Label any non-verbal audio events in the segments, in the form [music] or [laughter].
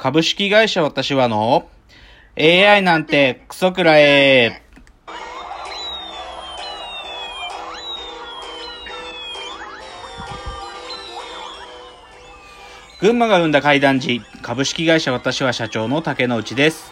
株式会社私はの AI なんてクソくらえ。群馬が生んだ怪談時、株式会社私は社長の竹之内です。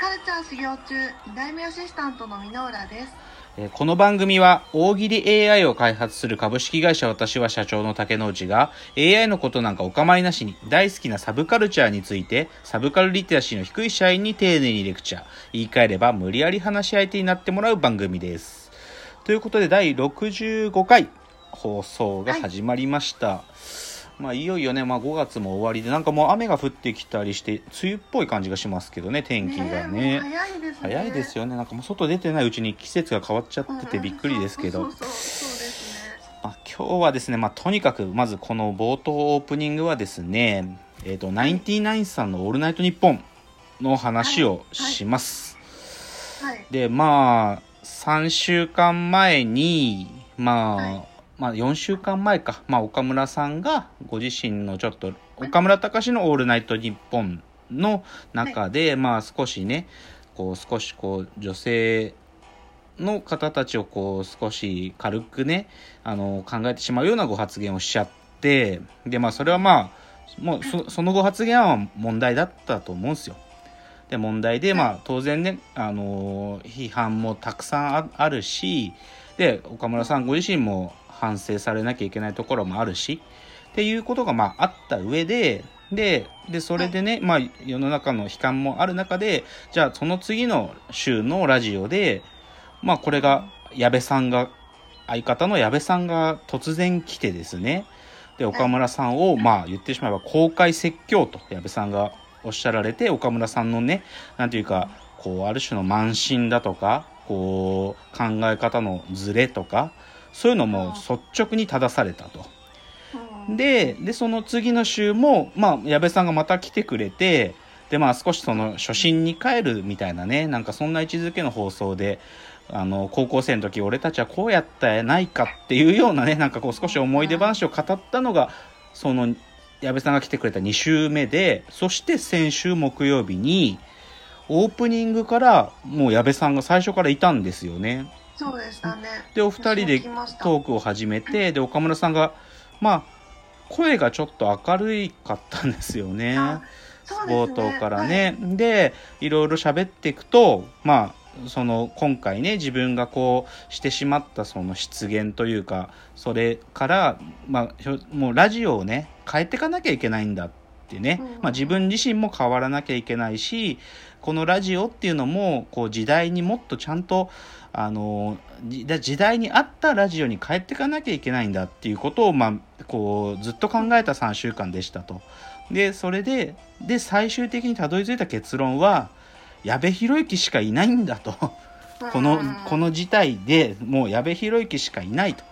カルチャー修行中、2代目アシスタントの箕浦です。えーこの番組は大喜利 AI を開発する株式会社私は社長の竹之内が AI のことなんかお構いなしに大好きなサブカルチャーについてサブカルリテラシーの低い社員に丁寧にレクチャー言い換えれば無理やり話し相手になってもらう番組です。ということで第65回放送が始まりました、まあいよいよね、まあ、5月も終わりでなんかもう雨が降ってきたりして梅雨っぽい感じがしますけどね天気がねえもう早いですね。早いですよねなんかもう外出てないうちに季節が変わっちゃっててびっくりですけど。まあ、今日はですね、まあ、とにかくまずこの冒頭オープニングはですね、えっ、と、ナインティナインさんのオールナイトニッポンの話をします。はい。で、まあ、3週間前に、まあ、はいまあ、4週間前か、まあ、岡村さんがご自身のちょっと、岡村隆史のオールナイトニッポンの中で、まあ、少しね、こう、少しこう、女性の方たちをこう、少し軽くね、あの、考えてしまうようなご発言をしちゃって、で、まあ、それはまあ、もうそ、そのご発言は問題だったと思うんですよ。で問題で、まあ、当然ね、あのー批判もたくさんああるしで岡村さんご自身も反省されなきゃいけないところもあるしっていうことが、まあ、あった上でででそれでね、まあ、世の中の悲観もある中でじゃあその次の週のラジオで、まあ、これが矢部さんが相方の矢部さんが突然来てですねで岡村さんを、まあ、言ってしまえば公開説教と矢部さんがおっしゃられて岡村さんのねなんていうかこうある種の慢心だとかこう考え方のズレとかそういうのも率直に正されたと。うん、ででその次の週も、まあ、矢部さんがまた来てくれてで、まあ、少しその初心に帰るみたいなねなんかそんな位置づけの放送であの高校生の時俺たちはこうやったやないかっていうようなねなんかこう少し思い出話を語ったのがその矢部さんが来てくれた2週目でそして先週木曜日にオープニングからもう矢部さんが最初からいたんですよね。そうでしたね。でお二人でトークを始めてで岡村さんがまあ声がちょっと明るいかったんですよね。冒頭からね、でいろいろ喋っていくとまあその今回ね自分がこうしてしまったその失言というかそれから、まあもうラジオをね変えていかなきゃいけないんだってね、うんまあ、自分自身も変わらなきゃいけないしこのラジオっていうのもこう時代にもっとちゃんとあのじ時代に合ったラジオに変えていかなきゃいけないんだっていうことを、まあ、こうずっと考えた3週間でしたと。でそれでで最終的にたどり着いた結論は矢部浩之しかいないんだと。このうんこの事態でもう矢部浩之しかいないと。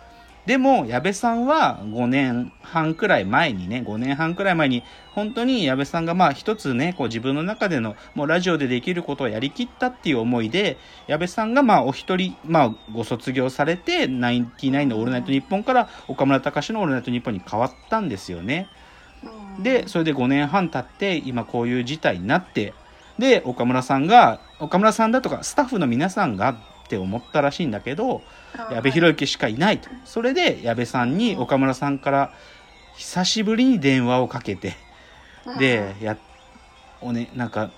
でも矢部さんは5年半くらい前にね5年半くらい前に本当に矢部さんがまあ一つねこう自分の中でのもうラジオでできることをやりきったっていう思いで矢部さんがまあお一人まあご卒業されてナインティナインのオールナイトニッポンから岡村隆史のオールナイトニッポンに変わったんですよね。うんでそれで5年半経って今こういう事態になってで岡村さんが岡村さんだとかスタッフの皆さんがって思ったらしいんだけど矢部浩之しかいないと。それで矢部さんに岡村さんから久しぶりに電話をかけてでやおねなんか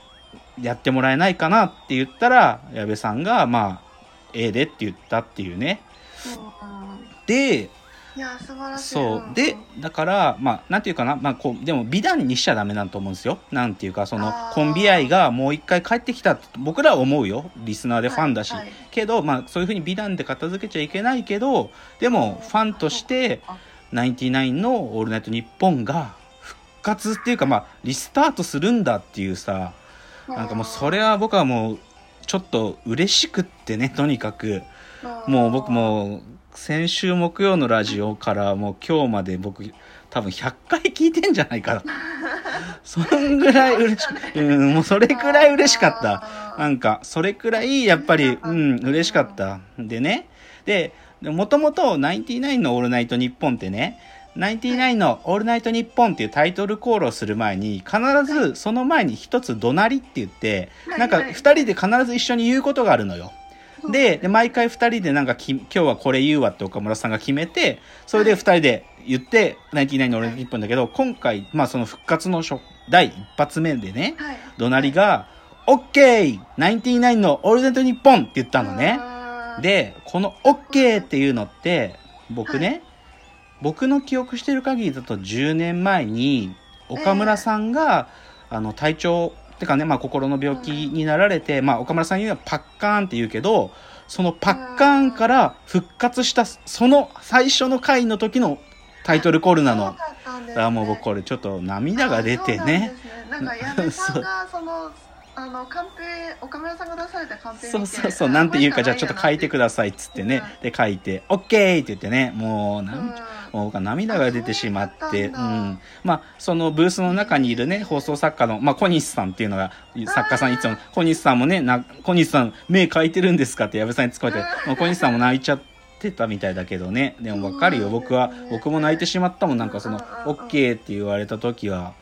やってもらえないかなって言ったら矢部さんがまあええでって言ったっていうね。でいや素晴らしい。そう。んで、だから、まあ、なんていうかな、まあ、こう、でも美談にしちゃダメなんと思うんですよ。なんていうか、そのコンビ愛がもう一回帰ってきたって僕らは思うよ。リスナーでファンだし。はいはいけど、まあ、そういうふうに美談で片付けちゃいけないけど、でも、ファンとして、ナインティナインのオールナイトニッポンが復活っていうか、まあ、リスタートするんだっていうさ、なんかもうそれは僕はもう、ちょっと嬉しくってね、とにかく。もう僕もう先週木曜のラジオからもう今日まで僕多分100回聞いてんじゃないかな。[laughs] そんぐらい嬉しうん、もうそれくらい嬉しかった。なんか、それくらいやっぱり、うん、嬉しかった。でね。で、もともとナインティナインのオールナイトニッポンってね、ナインティナインのオールナイトニッポンっていうタイトルコールをする前に、必ずその前に一つ怒鳴りって言って、なんか二人で必ず一緒に言うことがあるのよ。で、で毎回二人でなんかき、今日はこれ言うわって岡村さんが決めて、それで二人で言って、ナインティナインのオールナイトニッポンだけど、今回、まあその復活の初第一発目でね、はい。怒鳴りが、オッケーナインティナインのオールナイトニッポンって言ったのね。で、この OK っていうのって、僕ね、僕の記憶してる限りだと10年前に、岡村さんが、あの、体調、てかね、まあ心の病気になられて、まあ岡村さんにはパッカーンって言うけど、そのパッカーンから復活した、その最初の回の時のタイトルコールなの。だもう僕これちょっと涙が出てあね。なんか矢部さんが [laughs] そのあの岡村さんが出されたそうそうそう、なんて言うかじゃあちょっと書いてくださいっつってね。で書いて、OK って言ってね、もう、なんもう僕は涙が出てしまって、うん。まあ、そのブースの中にいるね、放送作家の、まあ、小西さんっていうのが、作家さんいつも、小西さんもね、な、小西さん、目描いてるんですかって矢部さんに突っ込めて、まあ、小西さんも泣いちゃってたみたいだけどね。でもわかるよ、僕は、僕も泣いてしまったもん、なんかその、OK って言われた時は、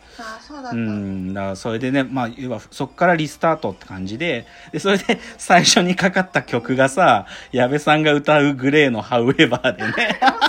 うん、だからそれでね、まあ、要はそっからリスタートって感じで、で、それで最初にかかった曲がさ、矢部さんが歌うグレーのハウエバーでね。[laughs]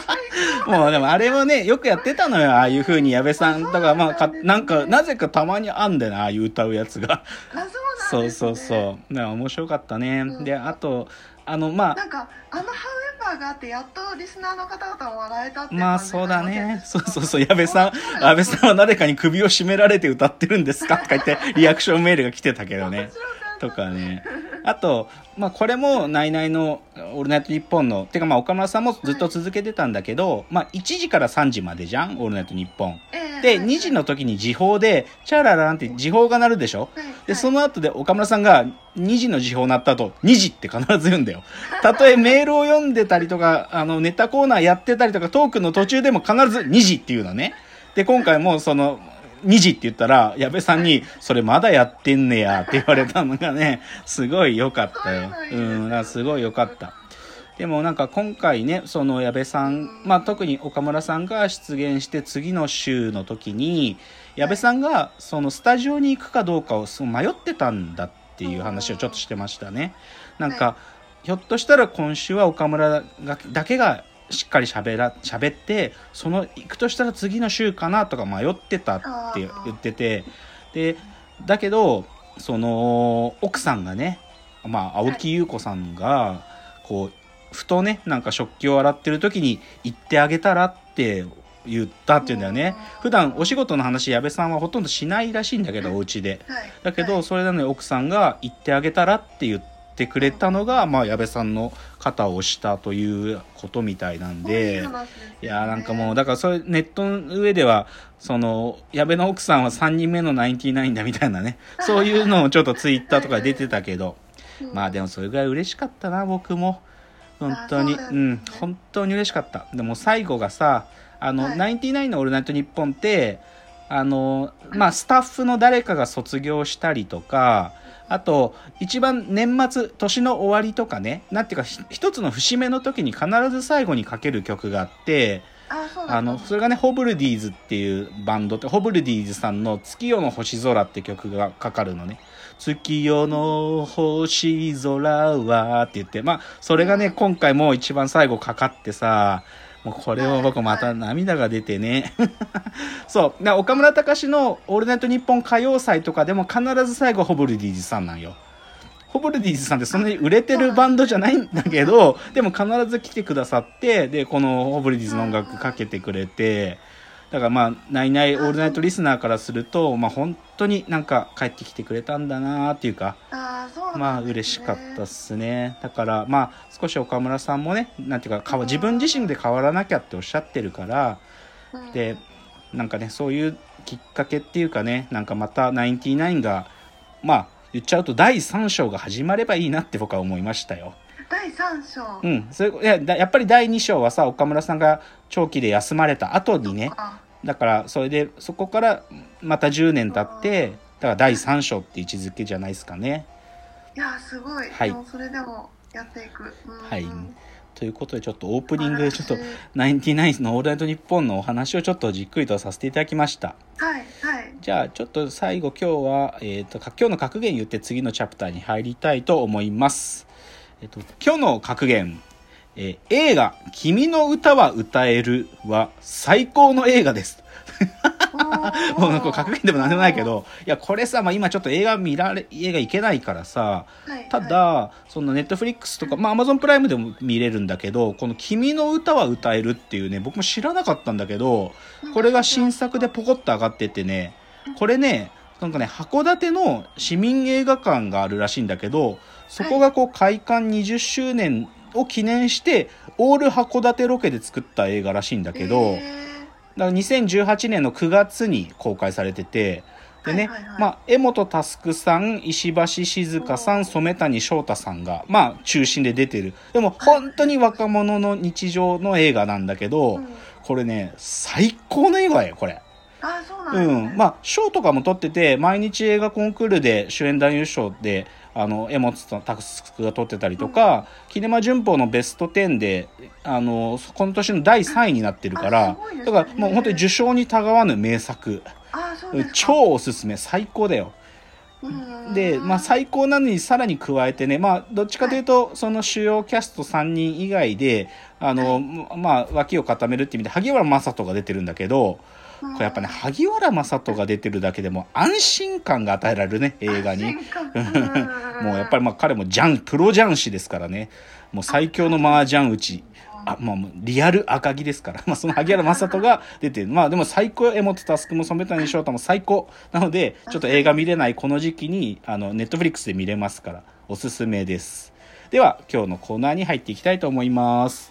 [laughs] もうでもあれもね、よくやってたのよ、ああいう風に矢部さんとか、まあか、なんか、なぜかたまにあんだよな、ああいう歌うやつが。あそうそうなんね、そうそう。だから面白かったね。うんで、あと、あの、まあ、なんかあのハウエバーがあってやっとリスナーの方々も笑えたってまあそうだね。そうそうそう。矢部さん、矢部さんは誰かに首を絞められて歌ってるんですかとか言ってリアクションメールが来てたけけどね。とかね。あと、まあこれも、ナイナイのオールナイトニッポンの、てかまあ岡村さんもずっと続けてたんだけど、まあ1時から3時までじゃんオールナイトニッポン。ええで、はい2時の時に時報で、チャラランって時報が鳴るでしょ？はいで、はいその後で岡村さんが2時の時報鳴った後、2時って必ず言うんだよ。[laughs] たとえメールを読んでたりとか、あの、ネタコーナーやってたりとか、トークの途中でも必ず2時っていうのね。で、今回もその、2時って言ったら、矢部さんに、それまだやってんねやって言われたのがね、すごい良かったよ。うん、すごい良かった。でもなんか今回ね、その矢部さん、まあ特に岡村さんが出現して次の週の時に、矢部さんがそのスタジオに行くかどうかを迷ってたんだっていう話をちょっとしてましたね。なんか、ひょっとしたら今週は岡村だけがしっかり喋ら、喋って、その行くとしたら次の週かなとか迷ってたって言ってて、で、だけど、その、奥さんがね、まあ、青木優子さんが、こう、ふとね、なんか食器を洗ってる時に行ってあげたらって言ったっていうんだよね。普段お仕事の話、矢部さんはほとんどしないらしいんだけど、お家で。はいだけど、はいそれなのに奥さんが行ってあげたらって言ってくれたのが、まあ、矢部さんの肩を押したということみたいなんで、いやーなんかもう、だからそれネットの上では、その、矢部の奥さんは3人目のナインティナインだみたいなね、[laughs] そういうのをちょっとツイッターとかで出てたけど、うんまあでもそれぐらい嬉しかったな、僕も。本当に、うなん本当に嬉しかった。でも最後がさ、あの、はいナインティナインのオールナイトニッポンって、あの、まあ、スタッフの誰かが卒業したりとか、あと、一番年末、年の終わりとかね、なんていうか、ひ一つの節目の時に必ず最後にかける曲があって、あの、それがね、ホブルディーズっていうバンドって、ホブルディーズさんの月夜の星空って曲がかかるのね。月夜の星空はって言って、まあ、それがね、今回も一番最後かかってさ、もうこれを僕また涙が出てね。[laughs] そう。な岡村隆史のオールナイトニッポン歌謡祭とかでも必ず最後ホブルディーズさんなんよ。ホブルディーズさんってそんなに売れてるバンドじゃないんだけど、でも必ず来てくださって、で、このホブルディーズの音楽かけてくれて、だからまあ、ナイナイオールナイトリスナーからすると、まあ本当になんか帰ってきてくれたんだなっていうか、あそうねまあ嬉しかったっすね。だからまあ少し岡村さんもね、なんていうか自分自身で変わらなきゃっておっしゃってるから、うんで、なんかね、そういうきっかけっていうかね、なんかまたナインティナインが、まあ言っちゃうと第3章が始まればいいなって僕は思いましたよ。第三章？うん。それいやだやっぱり第2章はさ、岡村さんが長期で休まれた後にね、あだからそれでそこからまた10年経って、だから第3章って位置づけじゃないですかね。いやすごい、はい。でもそれでもやっていく、うん。はいということでちょっとオープニングでちょっとナインティナインの「オールナイトニッポン」のお話をちょっとじっくりとさせていただきました。はいはい。じゃあちょっと最後今日は、えー、とか今日の格言言って次のチャプターに入りたいと思います、えっと今日の格言、えー映画「君の歌は歌える」は最高の映画です [laughs] もうなんか格言でもなんでもないけどいやこれさ、まあ、今ちょっと映画見られ映画行けないからさはいただ、そのネットフリックスとか、まあ、アマゾンプライムでも見れるんだけど、この君の歌は歌えるっていうね、僕も知らなかったんだけど、これが新作でポコッと上がっててね、これね、なんかね、函館の市民映画館があるらしいんだけど、そこがこう開館20周年を記念して、オール函館ロケで作った映画らしいんだけど、えだから2018年の9月に公開されてて、でね、まあ、江本佑さん、石橋静香さん、染谷翔太さんが、まあ、中心で出てる。でも、本当に若者の日常の映画なんだけど、ーうんこれね、最高の映画よ、これ。あそうなんねん。まあ、賞とかも取ってて、毎日映画コンクールで主演男優賞で、あの、江本佑が取ってたりとか、キネマ旬報のベスト10で、あの、この年の第3位になってるから、ね。だからもう本当に受賞にたがわぬ名作。超おすすめ最高だよ。うん。で、まあ、最高なのにさらに加えてね、まあ、どっちかというと、その主要キャスト3人以外であの、まあ、脇を固めるって意味で萩原正人が出てるんだけどこれやっぱね萩原正人が出てるだけでも安心感が与えられるね [laughs] 映画に。も [laughs] うやっぱりまあ彼もジャンプロ雀士ですからね。もう最強の麻雀打ち。あまあもうリアル赤木ですから、[laughs] まあ、その萩原正人が出てる。まあでも最高江本佑も染谷翔太も最高なのでちょっと映画見れないこの時期にあのネットフリックスで見れますからおすすめです。では今日のコーナーに入っていきたいと思います